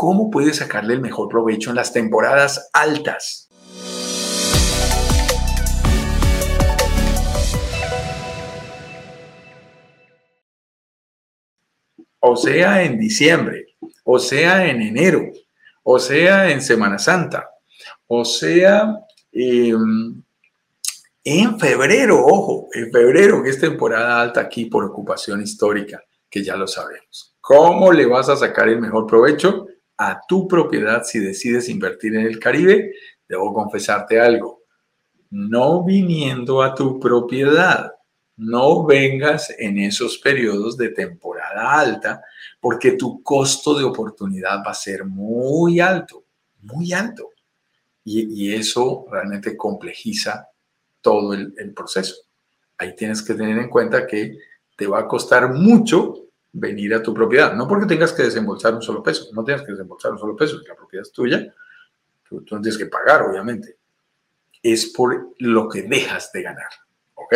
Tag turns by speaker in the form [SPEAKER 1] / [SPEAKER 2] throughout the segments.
[SPEAKER 1] cómo puedes sacarle el mejor provecho en las temporadas altas. O sea, en diciembre, o sea, en enero, o sea, en Semana Santa, o sea, em, en febrero, ojo, en febrero, que es temporada alta aquí por ocupación histórica, que ya lo sabemos. ¿Cómo le vas a sacar el mejor provecho a tu propiedad si decides invertir en el Caribe? Debo confesarte algo. No viniendo a tu propiedad, no vengas en esos periodos de temporada alta porque tu costo de oportunidad va a ser muy alto, muy alto. Y, eso realmente complejiza todo el, el, proceso. Ahí tienes que tener en cuenta que te va a costar mucho venir a tu propiedad. No porque tengas que desembolsar un solo peso, no tienes que desembolsar un solo peso, la propiedad es tuya, tú, tú no tienes que pagar, obviamente. Es por lo que dejas de ganar, ¿ok?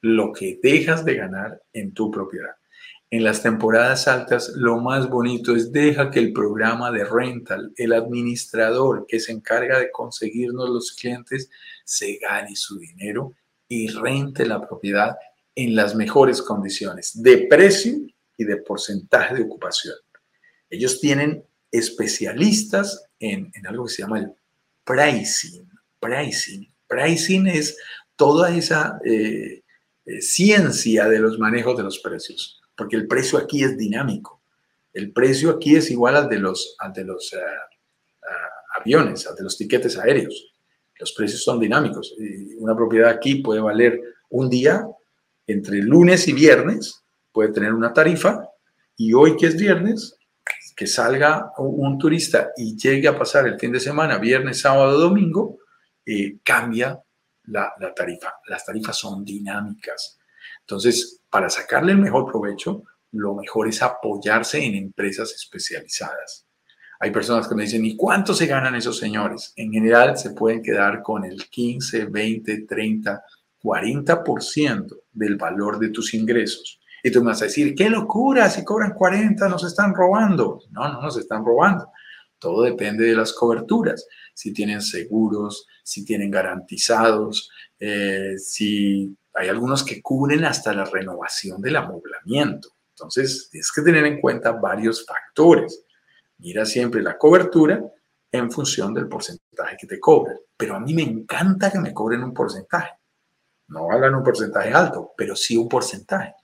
[SPEAKER 1] Lo que dejas de ganar en tu propiedad. En las temporadas altas, lo más bonito es deja que el programa de rental, el administrador que se encarga de conseguirnos los clientes, se gane su dinero y rente la propiedad en las mejores condiciones de precio y de porcentaje de ocupación. Ellos tienen especialistas en, algo que se llama el pricing. Pricing. Pricing es toda esa eh, eh, ciencia de los manejos de los precios porque el precio aquí es dinámico. El precio aquí es igual al de los, de los eh, aviones, al de los tiquetes aéreos. Los precios son dinámicos. una propiedad aquí puede valer un día, entre lunes y viernes, puede tener una tarifa, y hoy que es viernes, que salga un turista y llegue a pasar el fin de semana, viernes, sábado, domingo, eh, cambia la, la, tarifa. Las tarifas son dinámicas. Entonces, para sacarle el mejor provecho, lo mejor es apoyarse en empresas especializadas. Hay personas que me dicen, ¿y cuánto se ganan esos señores? En general se pueden quedar con el 15, 20, 30, 40% del valor de tus ingresos. Y tú me vas a decir, qué locura, si cobran 40 nos están robando. No, no nos están robando. Todo depende de las coberturas. Si tienen seguros, si tienen garantizados, eh, si hay algunos que cubren hasta la renovación del amoblamiento. Entonces, tienes que tener en cuenta varios factores. Mira siempre la cobertura en función del porcentaje que te cobran. Pero a mí me encanta que me cobren un porcentaje. No hagan un porcentaje alto, pero sí un porcentaje.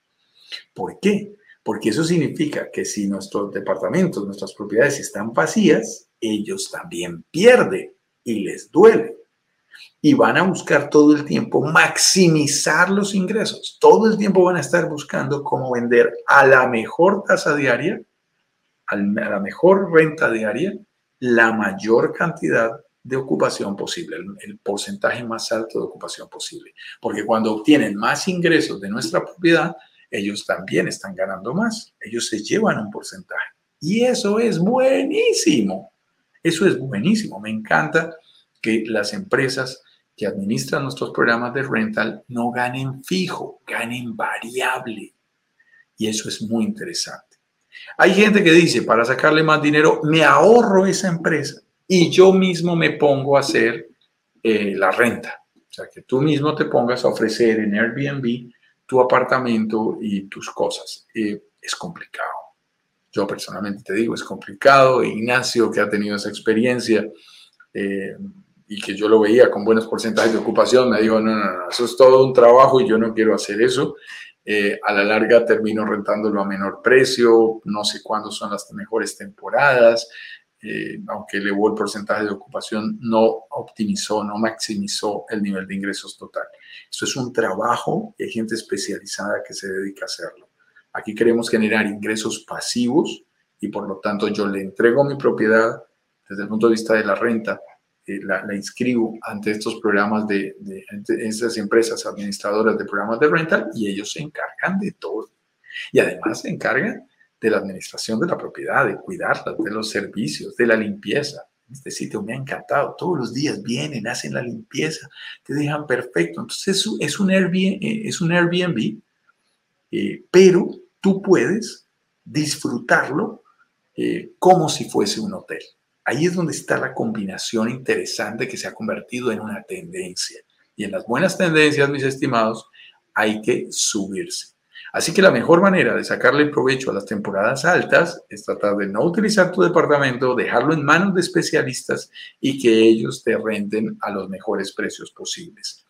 [SPEAKER 1] ¿Por qué? Porque eso significa que si nuestros departamentos, nuestras propiedades están vacías, ellos también pierden y les duele y van a buscar todo el tiempo maximizar los ingresos. Todo el tiempo van a estar buscando cómo vender a la mejor tasa diaria, a la mejor renta diaria, la mayor cantidad de ocupación posible, el, porcentaje más alto de ocupación posible. Porque cuando obtienen más ingresos de nuestra propiedad, ellos también están ganando más. Ellos se llevan un porcentaje. Y eso es buenísimo. Eso es buenísimo. Me encanta que las empresas que administran nuestros programas de rental no ganen fijo, ganen variable. Y eso es muy interesante. Hay gente que dice, para sacarle más dinero, me ahorro esa empresa y yo mismo me pongo a hacer eh, la renta. O sea, que tú mismo te pongas a ofrecer en Airbnb tu apartamento y tus cosas. Eh, es complicado. Yo personalmente te digo, es complicado. Ignacio, que ha tenido esa experiencia, eh, y que yo lo veía con buenos porcentajes de ocupación, me dijo, no, no, no, eso es todo un trabajo y yo no quiero hacer eso. Eh, a la larga termino rentándolo a menor precio, no sé cuándo son las mejores temporadas, eh, aunque elevó el porcentaje de ocupación, no optimizó, no maximizó el nivel de ingresos total. Eso es un trabajo y hay gente especializada que se dedica a hacerlo. Aquí queremos generar ingresos pasivos y por lo tanto yo le entrego mi propiedad desde el punto de vista de la renta eh, la, inscribo ante estos programas de, de, estas empresas administradoras de programas de rental y ellos se encargan de todo. Y además se encargan de la administración de la propiedad, de cuidarla, de los servicios, de la limpieza. Este sitio me ha encantado. Todos los días vienen, hacen la limpieza, te dejan perfecto. Entonces es un Airbnb, eh, es un Airbnb eh, pero tú puedes disfrutarlo eh, como si fuese un hotel. Ahí es donde está la combinación interesante que se ha convertido en una tendencia. Y en las buenas tendencias, mis estimados, hay que subirse. Así que la mejor manera de sacarle provecho a las temporadas altas es tratar de no utilizar tu departamento, dejarlo en manos de especialistas y que ellos te renten a los mejores precios posibles.